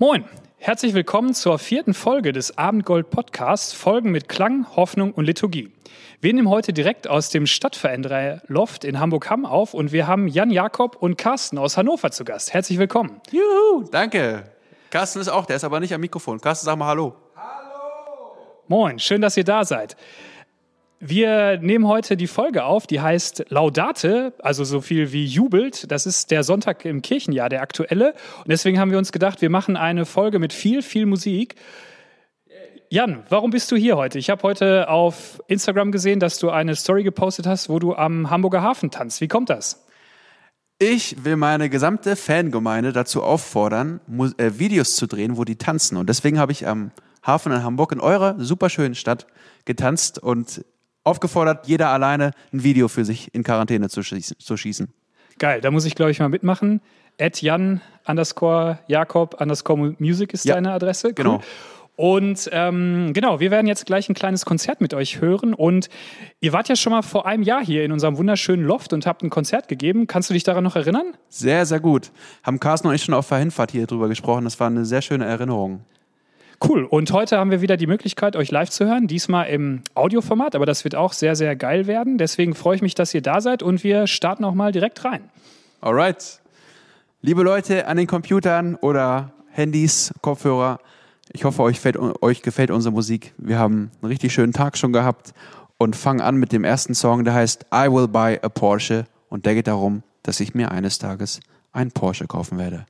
Moin, herzlich willkommen zur vierten Folge des Abendgold Podcasts, Folgen mit Klang, Hoffnung und Liturgie. Wir nehmen heute direkt aus dem Stadtveränderer Loft in Hamburg-Hamm auf und wir haben Jan Jakob und Carsten aus Hannover zu Gast. Herzlich willkommen. Juhu, danke. Carsten ist auch, der ist aber nicht am Mikrofon. Carsten, sag mal Hallo. Moin, schön, dass ihr da seid. Wir nehmen heute die Folge auf, die heißt Laudate, also so viel wie jubelt. Das ist der Sonntag im Kirchenjahr, der aktuelle. Und deswegen haben wir uns gedacht, wir machen eine Folge mit viel, viel Musik. Jan, warum bist du hier heute? Ich habe heute auf Instagram gesehen, dass du eine Story gepostet hast, wo du am Hamburger Hafen tanzt. Wie kommt das? Ich will meine gesamte Fangemeinde dazu auffordern, äh, Videos zu drehen, wo die tanzen. Und deswegen habe ich am Hafen in Hamburg in eurer superschönen Stadt getanzt und aufgefordert, jeder alleine ein Video für sich in Quarantäne zu schießen. Zu schießen. Geil, da muss ich, glaube ich, mal mitmachen. At Jan underscore Jakob underscore Music ist Ja, deine Adresse. Cool. genau. Und ähm, genau, wir werden jetzt gleich ein kleines Konzert mit euch hören. Und ihr wart ja schon mal vor einem Jahr hier in unserem wunderschönen Loft und habt ein Konzert gegeben. Kannst du dich daran noch erinnern? Sehr, sehr gut. Haben Carsten und ich schon auf der Hinfahrt hier drüber gesprochen. Das war eine sehr schöne Erinnerung. Cool. Und heute haben wir wieder die Möglichkeit, euch live zu hören. Diesmal im Audioformat, aber das wird auch sehr, sehr geil werden. Deswegen freue ich mich, dass ihr da seid und wir starten auch mal direkt rein. Alright. Liebe Leute an den Computern oder Handys, Kopfhörer, ich hoffe, euch, fällt, euch gefällt unsere Musik. Wir haben einen richtig schönen Tag schon gehabt und fangen an mit dem ersten Song, der heißt I Will Buy a Porsche und der geht darum, dass ich mir eines Tages einen Porsche kaufen werde.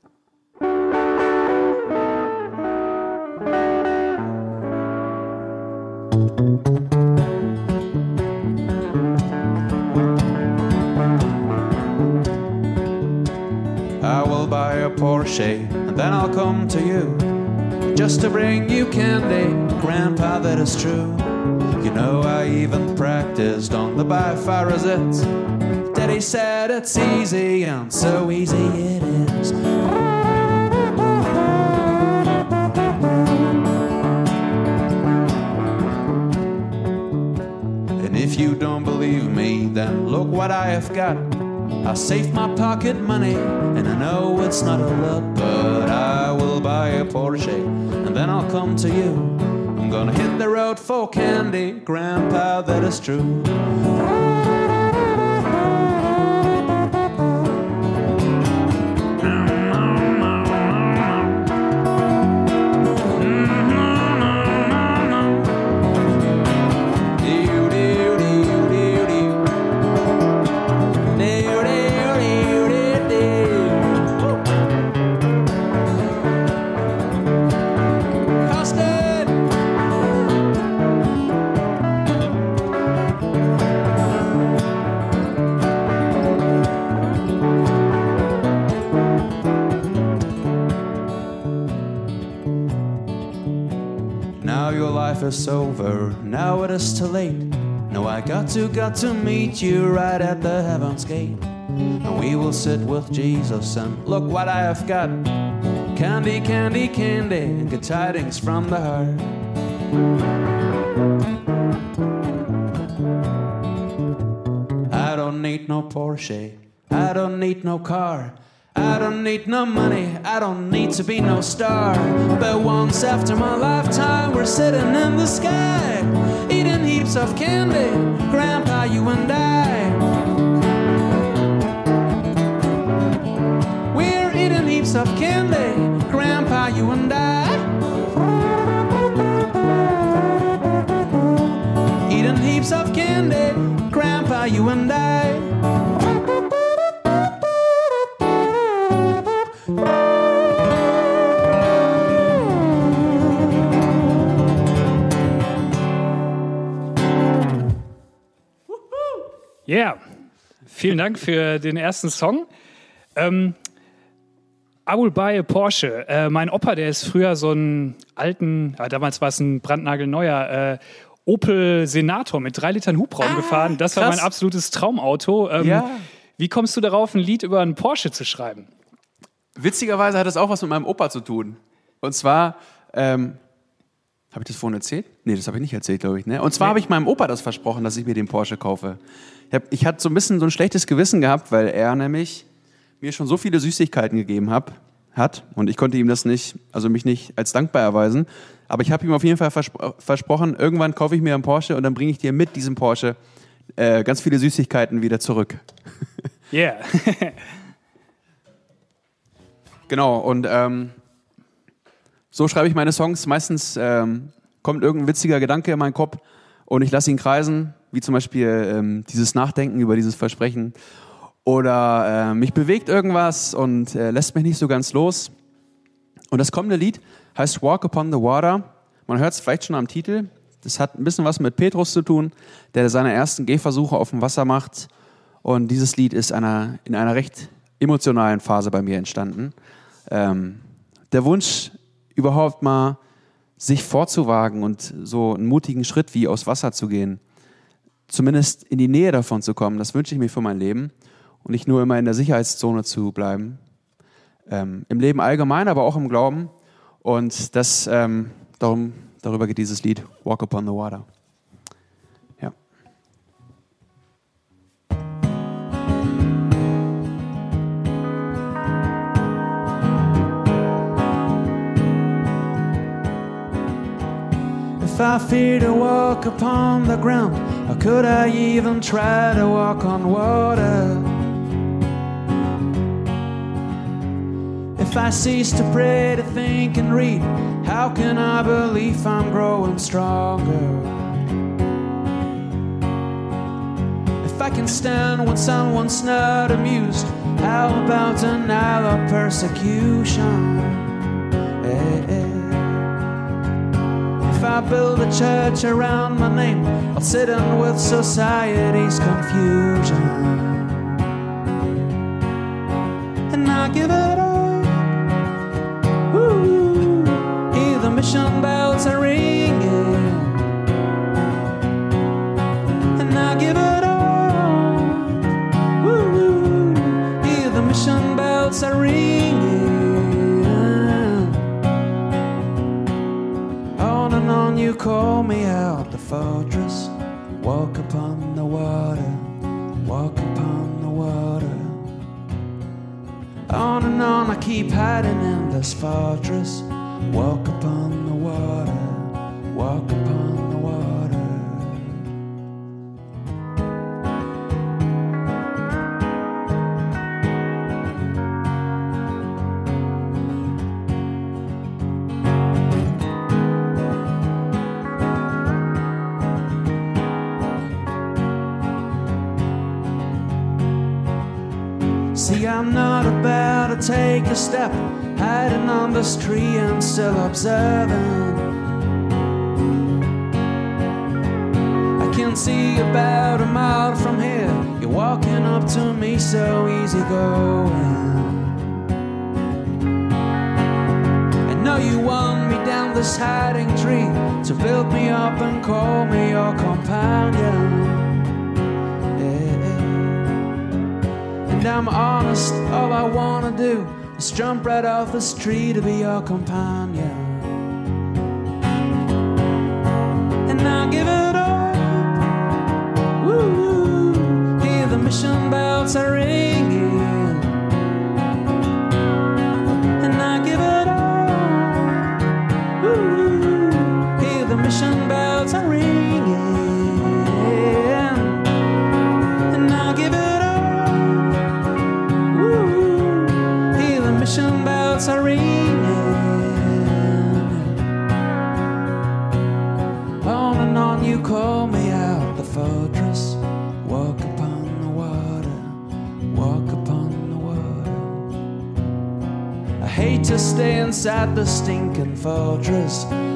And then I'll come to you just to bring you candy, Grandpa. That is true. You know I even practiced on the Bifarazette. Daddy said it's easy and so easy it is. And if you don't believe me, then look what I have got. I save my pocket money, and I know it's not a lot, but I will buy a Porsche, and then I'll come to you. I'm gonna hit the road for candy, Grandpa, that is true. Life is over, now it is too late. No, I got to, got to meet you right at the heaven's gate. And we will sit with Jesus and look what I have got. Candy, candy, candy, and good tidings from the heart. I don't need no Porsche, I don't need no car. I don't need no money, I don't need to be no star. But once after my lifetime, we're sitting in the sky, eating heaps of candy, Grandpa, you and I. We're eating heaps of candy, Grandpa, you and I. Eating heaps of candy, Grandpa, you and I. Yeah, vielen Dank für den ersten Song. Ähm, I will buy a Porsche. Äh, mein Opa, der ist früher so einen alten, ja, damals war es ein brandnagelneuer äh, Opel Senator mit drei Litern Hubraum gefahren. Das war krass. mein absolutes Traumauto. Ähm, Ja. Wie kommst du darauf, ein Lied über einen Porsche zu schreiben? Witzigerweise hat das auch was mit meinem Opa zu tun. Und zwar, ähm, habe ich das vorhin erzählt? Nee, das habe ich nicht erzählt, glaube ich. Ne? Und zwar habe ich meinem Opa das versprochen, dass ich mir den Porsche kaufe. Ich, hab, ich hatte so ein bisschen so ein schlechtes Gewissen gehabt, weil er nämlich mir schon so viele Süßigkeiten gegeben hab, hat. Und ich konnte ihm das nicht, also mich nicht als dankbar erweisen. Aber ich habe ihm auf jeden Fall verspro versprochen, irgendwann kaufe ich mir einen Porsche und dann bringe ich dir mit diesem Porsche äh, ganz viele Süßigkeiten wieder zurück. Yeah. genau, und ähm, so schreibe ich meine Songs. Meistens ähm, kommt irgendein witziger Gedanke in meinen Kopf und ich lasse ihn kreisen, wie zum Beispiel ähm, dieses Nachdenken über dieses Versprechen. Oder äh, mich bewegt irgendwas und äh, lässt mich nicht so ganz los. Und das kommende Lied heißt Walk Upon the Water. Man hört es vielleicht schon am Titel. Das hat ein bisschen was mit Petrus zu tun, der seine ersten Gehversuche auf dem Wasser macht. Und dieses Lied ist einer, in einer recht emotionalen Phase bei mir entstanden. Ähm, der Wunsch, überhaupt mal sich vorzuwagen und so einen mutigen Schritt wie aus Wasser zu gehen, zumindest in die Nähe davon zu kommen, das wünsche ich mir für mein Leben und nicht nur immer in der Sicherheitszone zu bleiben. Ähm, Im Leben allgemein, aber auch im Glauben. Und das, ähm, darum, darüber geht dieses Lied, Walk Upon the Water. If I fear to walk upon the ground, how could I even try to walk on water? If I cease to pray, to think, and read, how can I believe I'm growing stronger? If I can stand when someone's not amused, how about of persecution? Eh, eh. I build a church around my name, I'll sit in with society's confusion. And I give it call me out the fortress. Walk upon the water, walk upon the water. On and on I keep hiding in this fortress. Walk upon the water, walk upon take a step, hiding on this tree and still observing. I can see about a mile from here. You're walking up to me so easy going. I know you want me down this hiding tree to build me up and call me your companion. And I'm honest, all I wanna do is jump right off this tree to be your companion. The stinking fortress.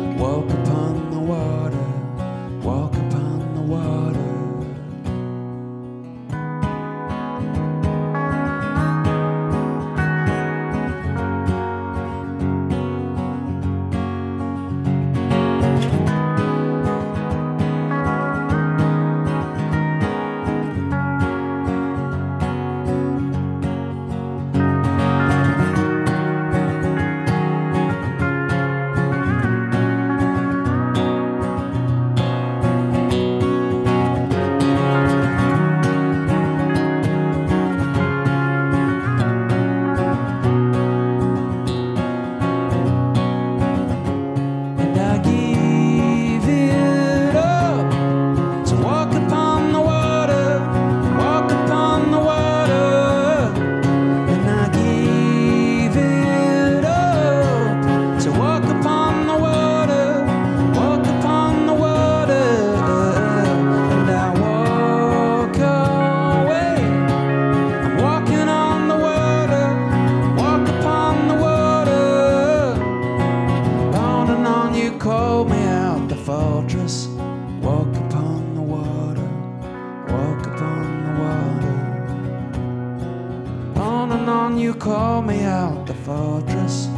And on you call me out the fortress.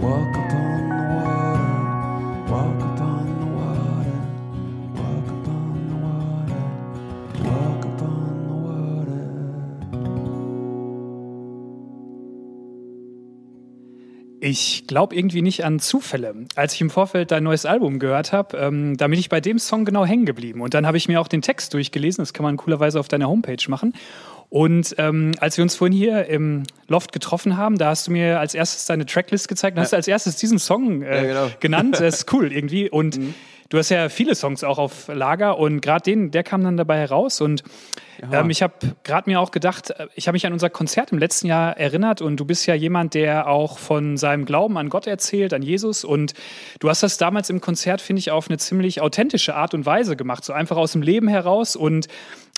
Walk upon the water, walk upon the water, walk upon the water, walk upon the water. Ich glaube irgendwie nicht an Zufälle. Als ich im Vorfeld dein neues Album gehört habe, ähm, da bin ich bei dem Song genau hängen geblieben. Und dann habe ich mir auch den Text durchgelesen. Das kann man coolerweise auf deiner Homepage machen. Und ähm, als wir uns vorhin hier im Loft getroffen haben, da hast du mir als erstes deine Tracklist gezeigt und hast als erstes diesen Song äh, genau. genannt. Das ist cool irgendwie. Und du hast ja viele Songs auch auf Lager und gerade den, der kam dann dabei heraus. Und ähm, ich habe gerade mir auch gedacht, äh, ich habe mich an unser Konzert im letzten Jahr erinnert und du bist ja jemand, der auch von seinem Glauben an Gott erzählt, an Jesus. Und du hast das damals im Konzert, finde ich, auf eine ziemlich authentische Art und Weise gemacht, so einfach aus dem Leben heraus. Und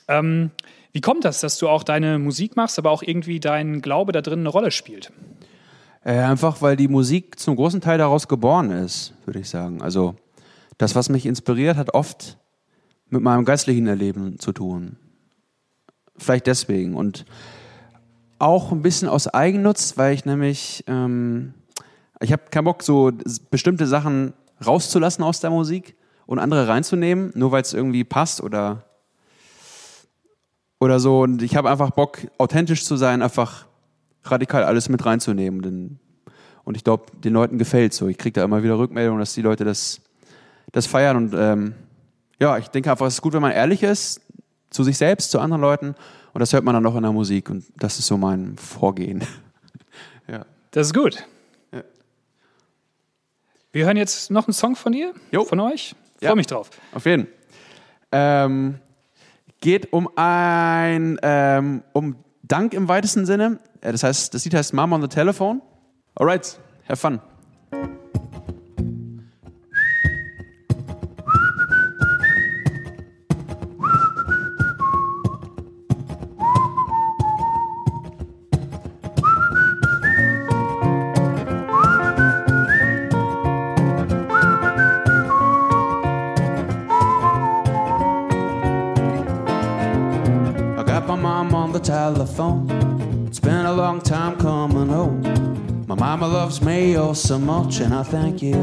ähm, wie kommt das, dass du auch deine Musik machst, aber auch irgendwie dein Glaube da drin eine Rolle spielt? Äh, einfach weil die Musik zum großen Teil daraus geboren ist, würde ich sagen. Also das, was mich inspiriert, hat oft mit meinem geistlichen Erleben zu tun. Vielleicht deswegen. Und auch ein bisschen aus Eigennutz, weil ich nämlich, ähm, ich habe keinen Bock, so bestimmte Sachen rauszulassen aus der Musik und andere reinzunehmen, nur weil es irgendwie passt oder, oder so. Und ich habe einfach Bock, authentisch zu sein, einfach radikal alles mit reinzunehmen. Und ich glaube, den Leuten gefällt so. Ich kriege da immer wieder Rückmeldungen, dass die Leute das, das feiern. Und ähm, ja, ich denke einfach, es ist gut, wenn man ehrlich ist zu sich selbst, zu anderen Leuten. Und das hört man dann auch in der Musik. Und das ist so mein Vorgehen. ja. Das ist gut. Ja. Wir hören jetzt noch einen Song von dir, Jo. von euch. Freue Ja. mich drauf. Auf jeden. Ähm, geht um ein ähm, um Dank im weitesten Sinne. Äh, Das heißt, das Lied heißt Mom on the Telephone. Alright, have fun. Telephone. It's been a long time coming home. My mama loves me oh so much, and I thank you.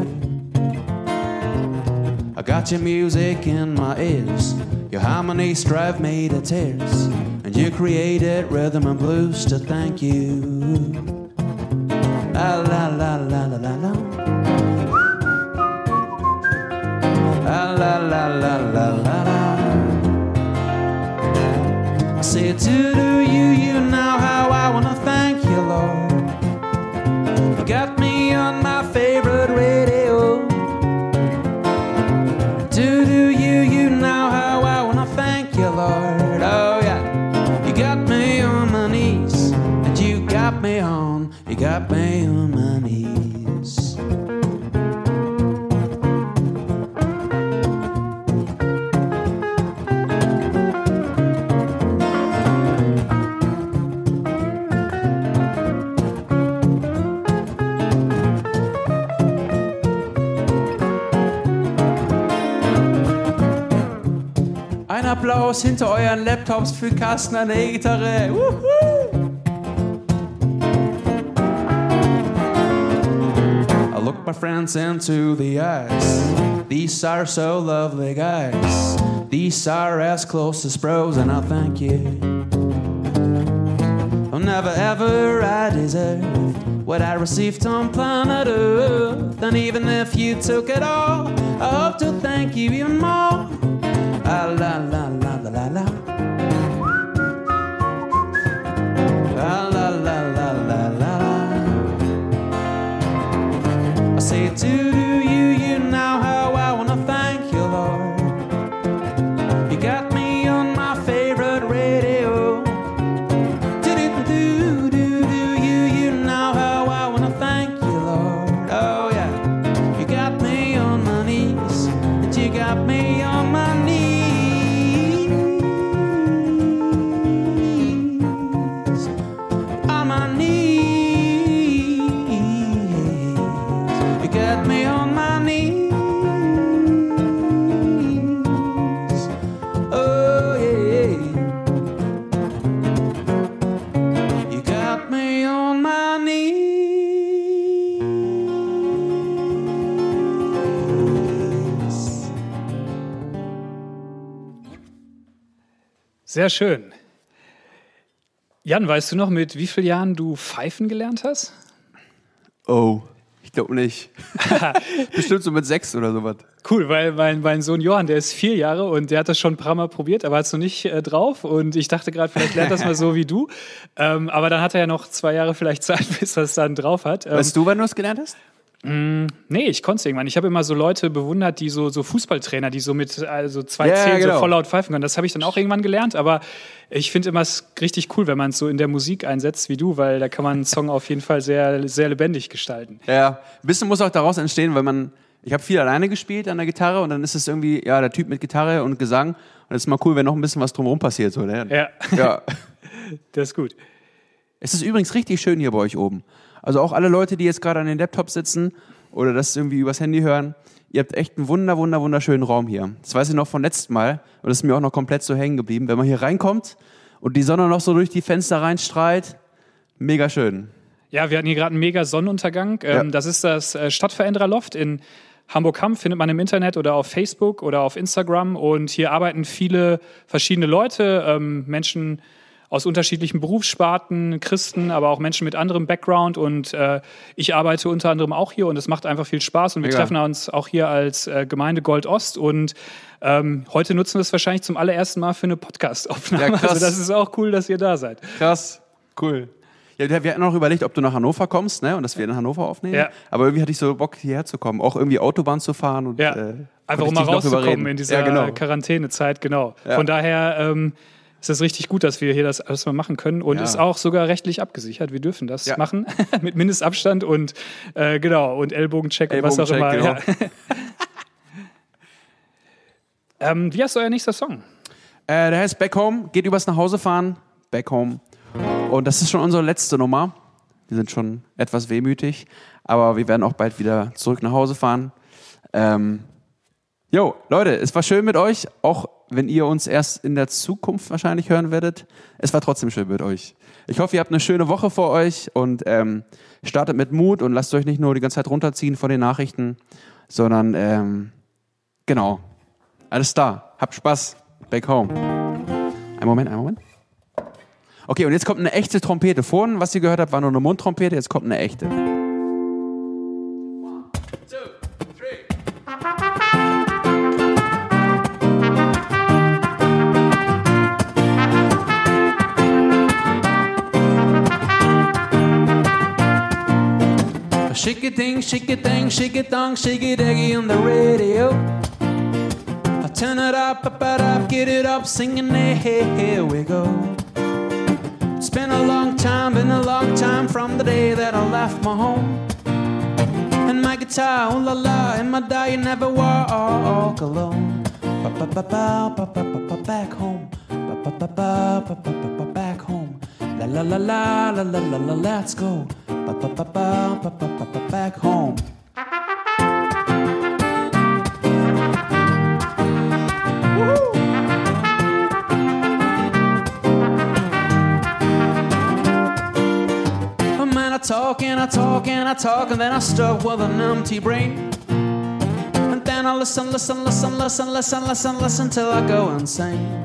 I got your music in my ears. Your harmonies drive me to tears. And you created rhythm and blues to thank you. On, you got me on my knees. Ein Applaus hinter euren Laptops für Carsten an der E-Gitarre. My friends into the ice. These are so lovely guys. These are as close as bros, and I thank you. Oh, never ever I deserved what I received on planet Earth. And even if you took it all, I hope to thank you even more. Ah, Sehr schön. Jan, weißt du noch, mit wie vielen Jahren du pfeifen gelernt hast? Oh, ich glaube nicht. Bestimmt so mit sechs oder sowas. Cool, weil mein, mein Sohn Johann, der ist vier Jahre und der hat das schon ein paar Mal probiert, aber hat es noch nicht äh, drauf. Und ich dachte gerade, vielleicht lernt das mal so wie du. Ähm, aber dann hat er ja noch zwei Jahre vielleicht Zeit, bis er es dann drauf hat. Ähm, Weißt du, wann du es gelernt hast? Nee, ich konnte es irgendwann. Ich habe immer so Leute bewundert, die so, so Fußballtrainer, die so mit also zwei Ja, Zählen genau. so voll laut pfeifen können. Das habe ich dann auch irgendwann gelernt, aber ich finde immer es richtig cool, wenn man es so in der Musik einsetzt wie du, weil da kann man einen Song auf jeden Fall sehr, sehr lebendig gestalten. Ja, ein bisschen muss auch daraus entstehen, weil man, ich habe viel alleine gespielt an der Gitarre und dann ist es irgendwie, ja, der Typ mit Gitarre und Gesang. Und es ist mal cool, wenn noch ein bisschen was drumherum passiert. So, ne? Ja, ja. das ist gut. Es ist übrigens richtig schön hier bei euch oben. Also auch alle Leute, die jetzt gerade an den Laptops sitzen oder das irgendwie übers Handy hören, ihr habt echt einen wunder, wunder, wunderschönen Raum hier. Das weiß ich noch von letztem Mal und das ist mir auch noch komplett so hängen geblieben. Wenn man hier reinkommt und die Sonne noch so durch die Fenster reinstrahlt, mega schön. Ja, wir hatten hier gerade einen mega Sonnenuntergang. Ähm, Ja. Das ist das äh, Stadtverändererloft in Hamburg-Hamm, findet man im Internet oder auf Facebook oder auf Instagram. Und hier arbeiten viele verschiedene Leute, ähm, Menschen aus unterschiedlichen Berufssparten, Christen, aber auch Menschen mit anderem Background. Und äh, ich arbeite unter anderem auch hier und es macht einfach viel Spaß. Und wir Mega. treffen uns auch hier als äh, Gemeinde Gold Ost. Und ähm, heute nutzen wir es wahrscheinlich zum allerersten Mal für eine Podcast-Aufnahme. Ja, also das ist auch cool, dass ihr da seid. Krass, cool. Ja, wir hatten noch überlegt, ob du nach Hannover kommst, ne, und dass wir in Hannover aufnehmen. Ja. Aber irgendwie hatte ich so Bock, hierher zu kommen, auch irgendwie Autobahn zu fahren und Ja, äh, einfach um mal rauszukommen in dieser ja, genau. Quarantänezeit, genau. Ja. Von daher ähm, ist es richtig gut, dass wir hier das alles mal machen können und Ja. ist auch sogar rechtlich abgesichert. Wir dürfen das Ja. machen mit Mindestabstand und äh, genau und Ellbogencheck und was auch immer. Genau. Ja. ähm, wie heißt euer nächster Song? Äh, der heißt Back Home, geht übers nach Hause fahren, Back Home. Und das ist schon unsere letzte Nummer. Wir sind schon etwas wehmütig, aber wir werden auch bald wieder zurück nach Hause fahren. Ähm, jo, Leute, es war schön mit euch, auch wenn ihr uns erst in der Zukunft wahrscheinlich hören werdet. Es war trotzdem schön mit euch. Ich hoffe, ihr habt eine schöne Woche vor euch und ähm, startet mit Mut und lasst euch nicht nur die ganze Zeit runterziehen von den Nachrichten, sondern ähm, genau, alles da. Habt Spaß. Back home. Ein Moment, ein Moment. Okay, und jetzt kommt eine echte Trompete. Vorhin, was ihr gehört habt, war nur eine Mundtrompete, jetzt kommt eine echte. Shake it thing, shake it thing, shake it dong, shake it eggy on the radio. I turn it up, up, it up, get it up, singing, hey, hey, here we go. It's been a long time, been a long time from the day that I left my home. And my guitar, oh la la, and my die, you never walk alone. Ba ba ba ba, ba ba ba ba, Back home, Ba ba ba ba, ba ba ba ba, back home. La la la la la la la, let's go. Ba ba ba ba ba ba. Talk and I talk and I talk and then I stop with an empty brain. And then I listen, listen, listen, listen, listen, listen, listen till I go insane.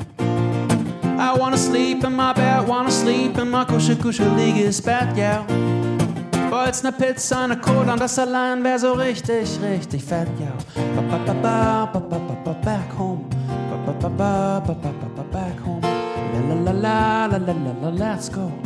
I wanna sleep in my bed, wanna sleep in my kusche kusche lieges Bett, yeah. Wollt's ne Pizza, ne Cola und das allein wär so richtig, richtig fett, ja. Ba, ba, ba, ba, ba, ba, ba, ba, back home. Ba, ba, ba, ba, ba, ba, ba, ba, back home. La la la la la la la, let's go.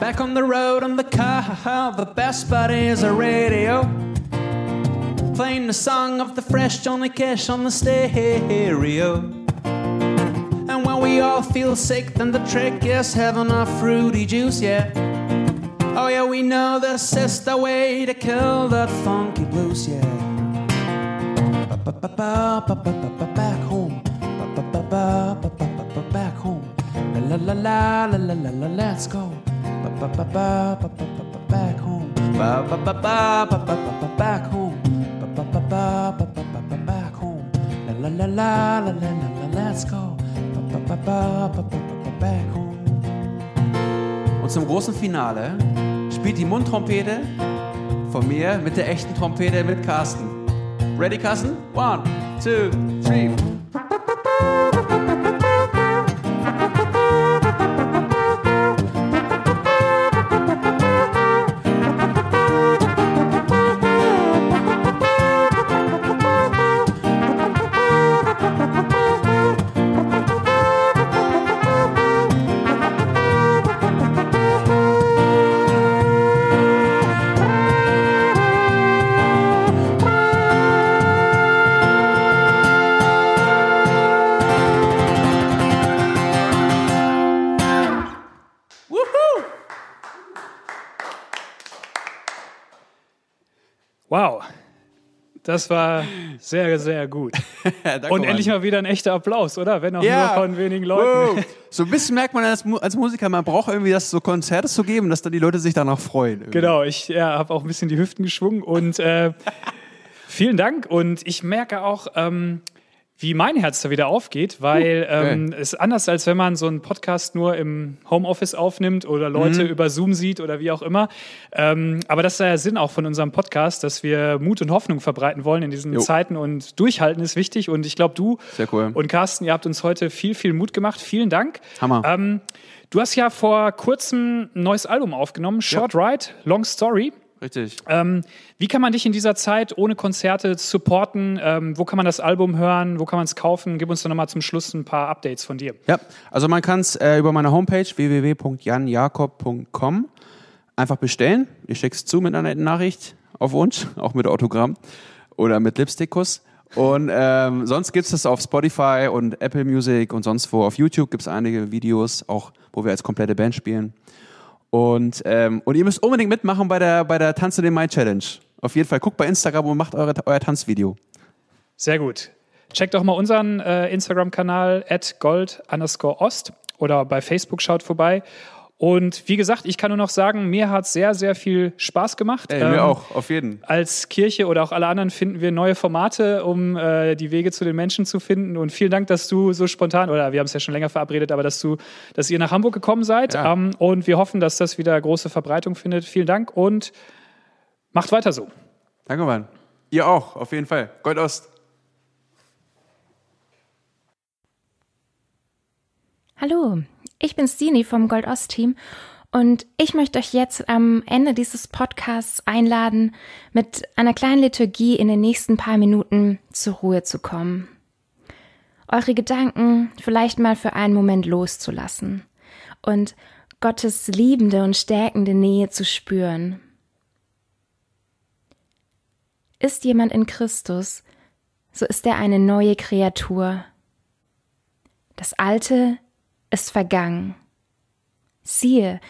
Back on the road on the car, the best buddy is a radio. Playing the song of the fresh Johnny Cash on the stereo. And when we all feel sick, then the trick is having a fruity juice, yeah. Oh yeah, we know this is the way to kill that funky blues, yeah. Back home. Back home. La la la la la la la let's go. Back home. Back home. La la la la la la let's go. Back home. Und zum großen Finale spielt die Mundtrompete von mir mit der echten Trompete mit Carsten. Ready, Carsten? One, two, three. Das war sehr, sehr gut. Und endlich mal wieder ein echter Applaus, oder? Wenn auch Ja. nur von wenigen Leuten. Wow. So ein bisschen merkt man als, als Musiker, man braucht irgendwie das so Konzerte zu geben, dass dann die Leute sich danach freuen. irgendwie. Genau, ich ja, habe auch ein bisschen die Hüften geschwungen und äh, vielen Dank. Und ich merke auch, ähm, wie mein Herz da wieder aufgeht, weil ähm, es ist anders, als wenn man so einen Podcast nur im Homeoffice aufnimmt oder Leute Mhm. über Zoom sieht oder wie auch immer. Ähm, aber das ist der Sinn auch von unserem Podcast, dass wir Mut und Hoffnung verbreiten wollen in diesen Jo. Zeiten und durchhalten ist wichtig. Und ich glaube, du Sehr cool. und Carsten, ihr habt uns heute viel, viel Mut gemacht. Vielen Dank. Hammer. Ähm, du hast ja vor kurzem ein neues Album aufgenommen, Short Ride, Long Story. Richtig. Ähm, wie kann man dich in dieser Zeit ohne Konzerte supporten? Ähm, wo kann man das Album hören? Wo kann man es kaufen? Gib uns doch nochmal zum Schluss ein paar Updates von dir. Ja, also man kann es äh, über meine Homepage www.janjakob.com einfach bestellen. Ich schicke es zu mit einer netten Nachricht auf Wunsch, auch mit Autogramm oder mit Lipstickkuss. Und ähm, sonst gibt es das auf Spotify und Apple Music und sonst wo. Auf YouTube gibt es einige Videos, auch wo wir als komplette Band spielen. Und, ähm, und ihr müsst unbedingt mitmachen bei der, bei der Tanze den Mai Challenge. Auf jeden Fall. Guckt bei Instagram und macht eure, euer Tanzvideo. Sehr gut. Checkt auch mal unseren äh, Instagram-Kanal at gold underscore ost oder bei Facebook schaut vorbei. Und wie gesagt, ich kann nur noch sagen, mir hat sehr, sehr viel Spaß gemacht. Ey, Ähm, mir auch, auf jeden. als Kirche oder auch alle anderen finden wir neue Formate, um äh, die Wege zu den Menschen zu finden. Und vielen Dank, dass du so spontan, oder wir haben es ja schon länger verabredet, aber dass du, dass ihr nach Hamburg gekommen seid. Ja. Ähm, und wir hoffen, dass das wieder große Verbreitung findet. Vielen Dank und macht weiter so. Danke, Mann. Ihr auch, auf jeden Fall. Gold Ost. Hallo, ich bin Stini vom Gold Ost Team und ich möchte euch jetzt am Ende dieses Podcasts einladen, mit einer kleinen Liturgie in den nächsten paar Minuten zur Ruhe zu kommen. Eure Gedanken vielleicht mal für einen Moment loszulassen und Gottes liebende und stärkende Nähe zu spüren. Ist jemand in Christus, so ist er eine neue Kreatur. Das Alte ist vergangen. Siehe,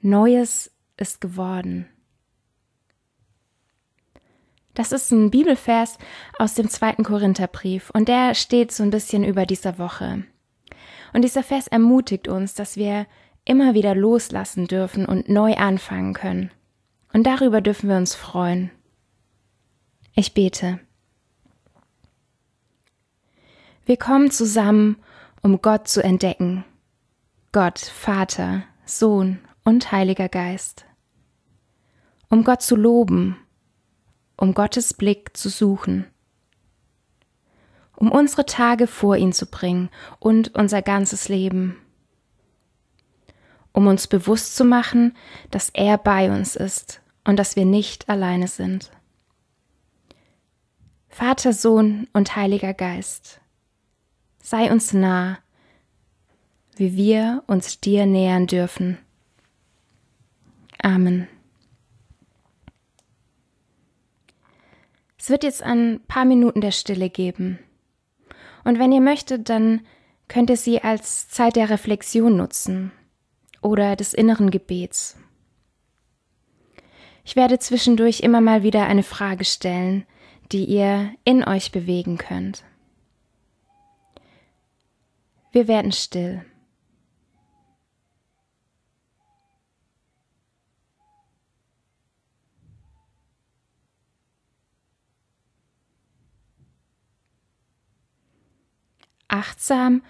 Neues ist geworden. Das ist ein Bibelvers aus dem zweiten Korintherbrief und der steht so ein bisschen über dieser Woche. Und dieser Vers ermutigt uns, dass wir immer wieder loslassen dürfen und neu anfangen können. Und darüber dürfen wir uns freuen. Ich bete. Wir kommen zusammen, um Gott zu entdecken. Gott, Vater, Sohn und Heiliger Geist. Um Gott zu loben, um Gottes Blick zu suchen. Um unsere Tage vor ihn zu bringen und unser ganzes Leben. Um uns bewusst zu machen, dass er bei uns ist und dass wir nicht alleine sind. Vater, Sohn und Heiliger Geist, sei uns nah, wie wir uns dir nähern dürfen. Amen. Es wird jetzt ein paar Minuten der Stille geben. Und wenn ihr möchtet, dann könnt ihr sie als Zeit der Reflexion nutzen oder des inneren Gebets. Ich werde zwischendurch immer mal wieder eine Frage stellen, die ihr in euch bewegen könnt. Wir werden still. Achtsam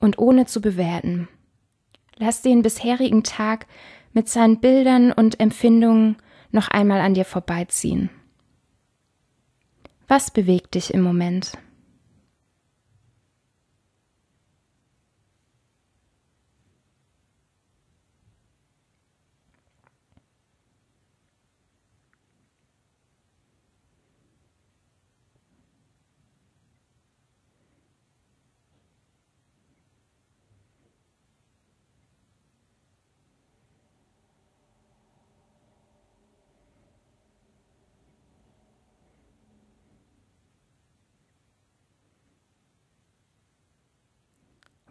und ohne zu bewerten. Lass den bisherigen Tag mit seinen Bildern und Empfindungen noch einmal an dir vorbeiziehen. Was bewegt dich im Moment?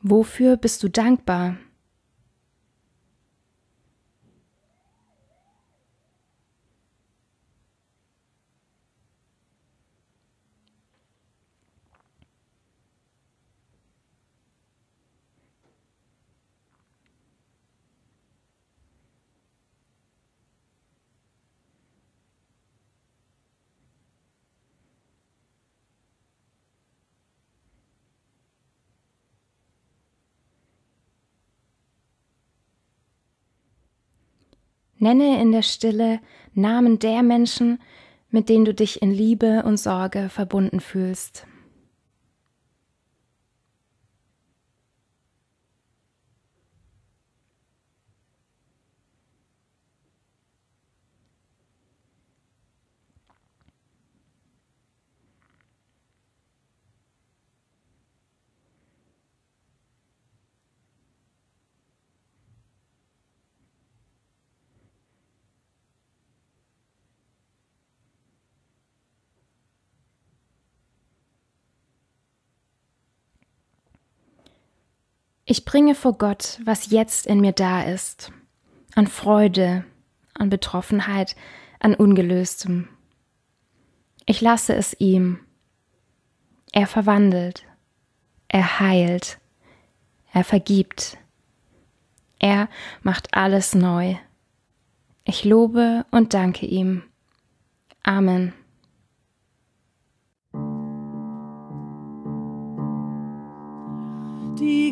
Wofür bist du dankbar? Nenne in der Stille Namen der Menschen, mit denen du dich in Liebe und Sorge verbunden fühlst. Ich bringe vor Gott, was jetzt in mir da ist, an Freude, an Betroffenheit, an Ungelöstem. Ich lasse es ihm. Er verwandelt, er heilt, er vergibt, er macht alles neu. Ich lobe und danke ihm. Amen. Die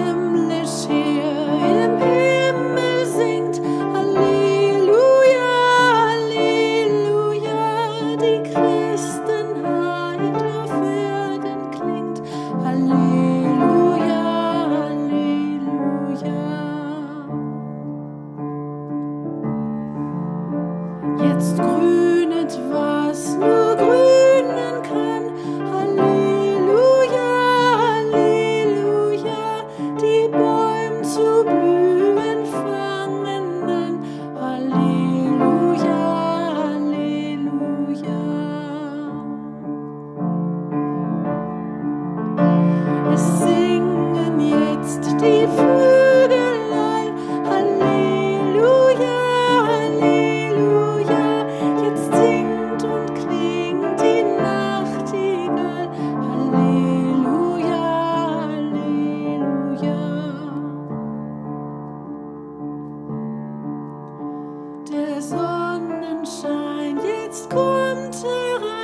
Sonnenschein jetzt kommt herein.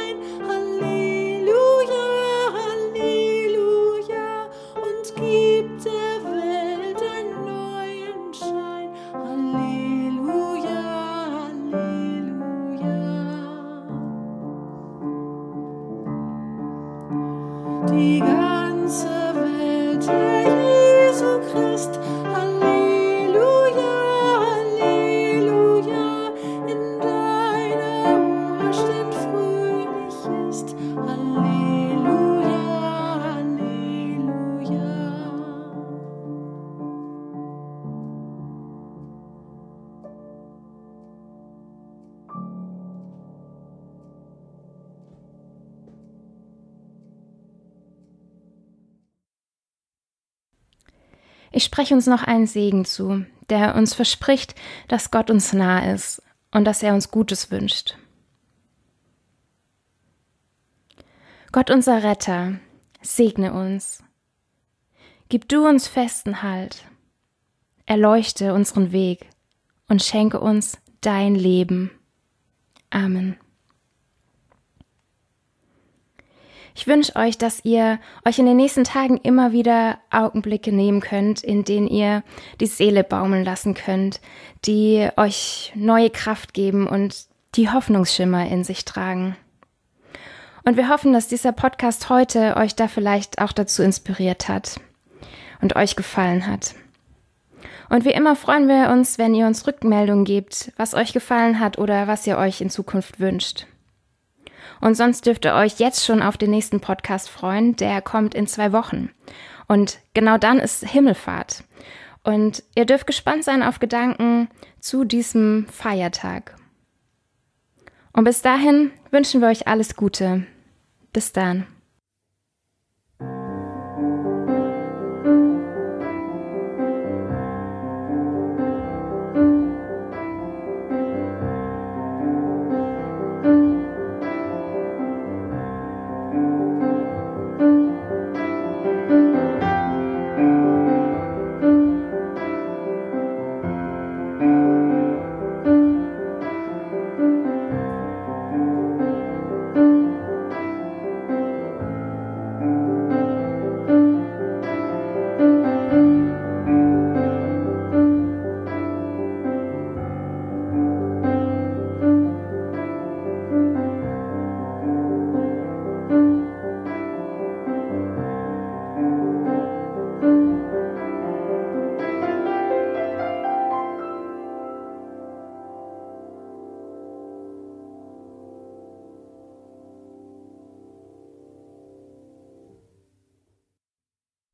Spreche uns noch einen Segen zu, der uns verspricht, dass Gott uns nah ist und dass er uns Gutes wünscht. Gott unser Retter, segne uns. Gib du uns festen Halt. Erleuchte unseren Weg und schenke uns dein Leben. Amen. Ich wünsche euch, dass ihr euch in den nächsten Tagen immer wieder Augenblicke nehmen könnt, in denen ihr die Seele baumeln lassen könnt, die euch neue Kraft geben und die Hoffnungsschimmer in sich tragen. Und wir hoffen, dass dieser Podcast heute euch da vielleicht auch dazu inspiriert hat und euch gefallen hat. Und wie immer freuen wir uns, wenn ihr uns Rückmeldungen gebt, was euch gefallen hat oder was ihr euch in Zukunft wünscht. Und sonst dürft ihr euch jetzt schon auf den nächsten Podcast freuen. Der kommt in zwei Wochen. Und genau dann ist Himmelfahrt. Und ihr dürft gespannt sein auf Gedanken zu diesem Feiertag. Und bis dahin wünschen wir euch alles Gute. Bis dann.